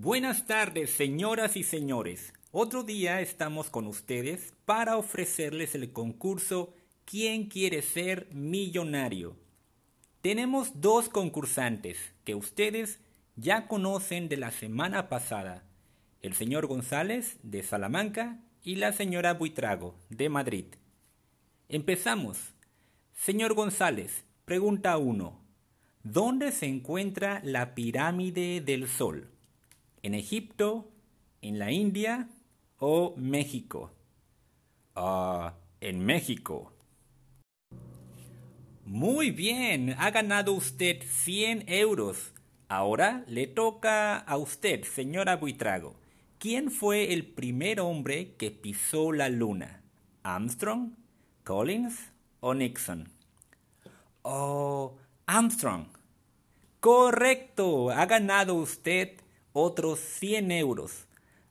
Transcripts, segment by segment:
Buenas tardes, señoras y señores. Otro día estamos con ustedes para ofrecerles el concurso ¿Quién quiere ser millonario? Tenemos dos concursantes que ustedes ya conocen de la semana pasada, el señor González de Salamanca y la señora Buitrago de Madrid. Empezamos. Señor González, pregunta 1. ¿Dónde se encuentra la pirámide del Sol? ¿En Egipto, en la India o México? Ah, en México. Muy bien, ha ganado usted 100 euros. Ahora le toca a usted, señora Buitrago. ¿Quién fue el primer hombre que pisó la luna? ¿Armstrong, Collins o Nixon? Oh, Armstrong. Correcto, ha ganado usted otros 100 euros.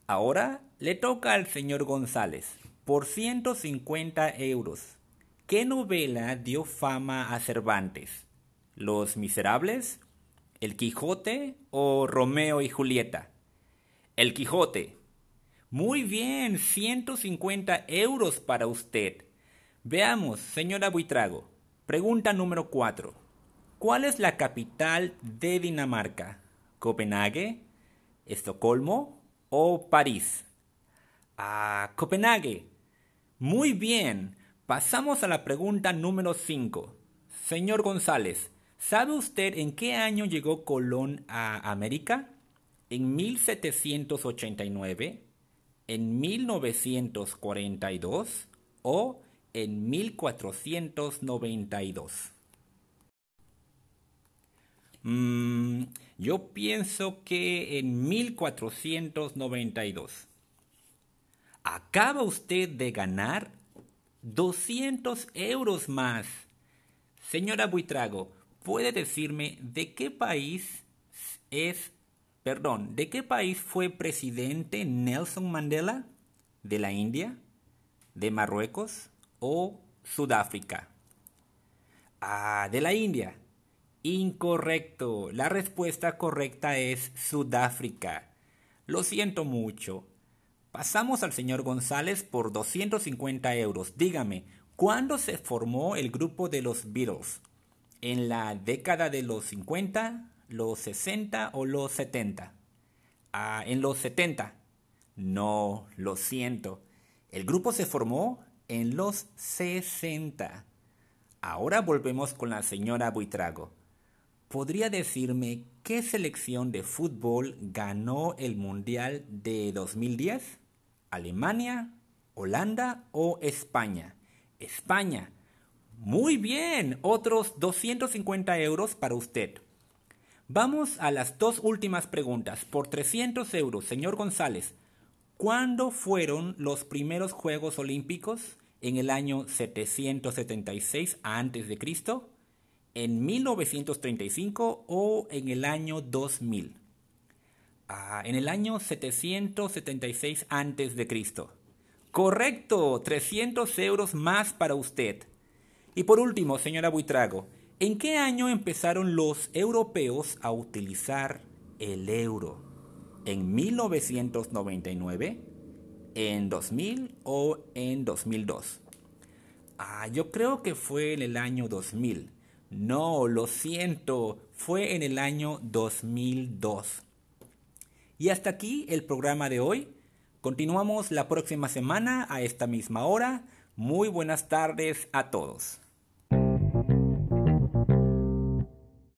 Ahora le toca al señor González por 150 euros. ¿Qué novela dio fama a Cervantes? ¿Los Miserables? ¿El Quijote o Romeo y Julieta? El Quijote. Muy bien, 150 euros para usted. Veamos, señora Buitrago. Pregunta número 4. ¿Cuál es la capital de Dinamarca? ¿Copenhague? ¿Estocolmo o París? Ah, Copenhague. Muy bien. Pasamos a la pregunta número 5. Señor González, ¿sabe usted en qué año llegó Colón a América? ¿En 1789? ¿En 1942? ¿O en 1492? Mm, yo pienso que en 1492. Acaba usted de ganar 200 euros más. Señora Buitrago, ¿puede decirme de qué país es, perdón, de qué país fue presidente Nelson Mandela? ¿De la India? ¿De Marruecos o Sudáfrica? Ah, de la India. Incorrecto. La respuesta correcta es Sudáfrica. Lo siento mucho. Pasamos al señor González por 250 euros. Dígame, ¿cuándo se formó el grupo de los Beatles? ¿En la década de los 50, los 60 o los 70? Ah, en los 70. No, lo siento. El grupo se formó en los 60. Ahora volvemos con la señora Buitrago. ¿Podría decirme qué selección de fútbol ganó el Mundial de 2010? ¿Alemania, Holanda o España? España. Muy bien, otros 250 euros para usted. Vamos a las dos últimas preguntas. Por 300 euros, señor González, ¿cuándo fueron los primeros Juegos Olímpicos? ¿En el año 776 a.C.? En 1935 o en el año 2000? Ah, en el año 776 a.C. Correcto, 300 euros más para usted. Y por último, señora Buitrago, ¿en qué año empezaron los europeos a utilizar el euro? ¿En 1999? ¿En 2000 o en 2002? Ah, yo creo que fue en el año 2000. No, lo siento, fue en el año 2002. Y hasta aquí el programa de hoy. Continuamos la próxima semana a esta misma hora. Muy buenas tardes a todos.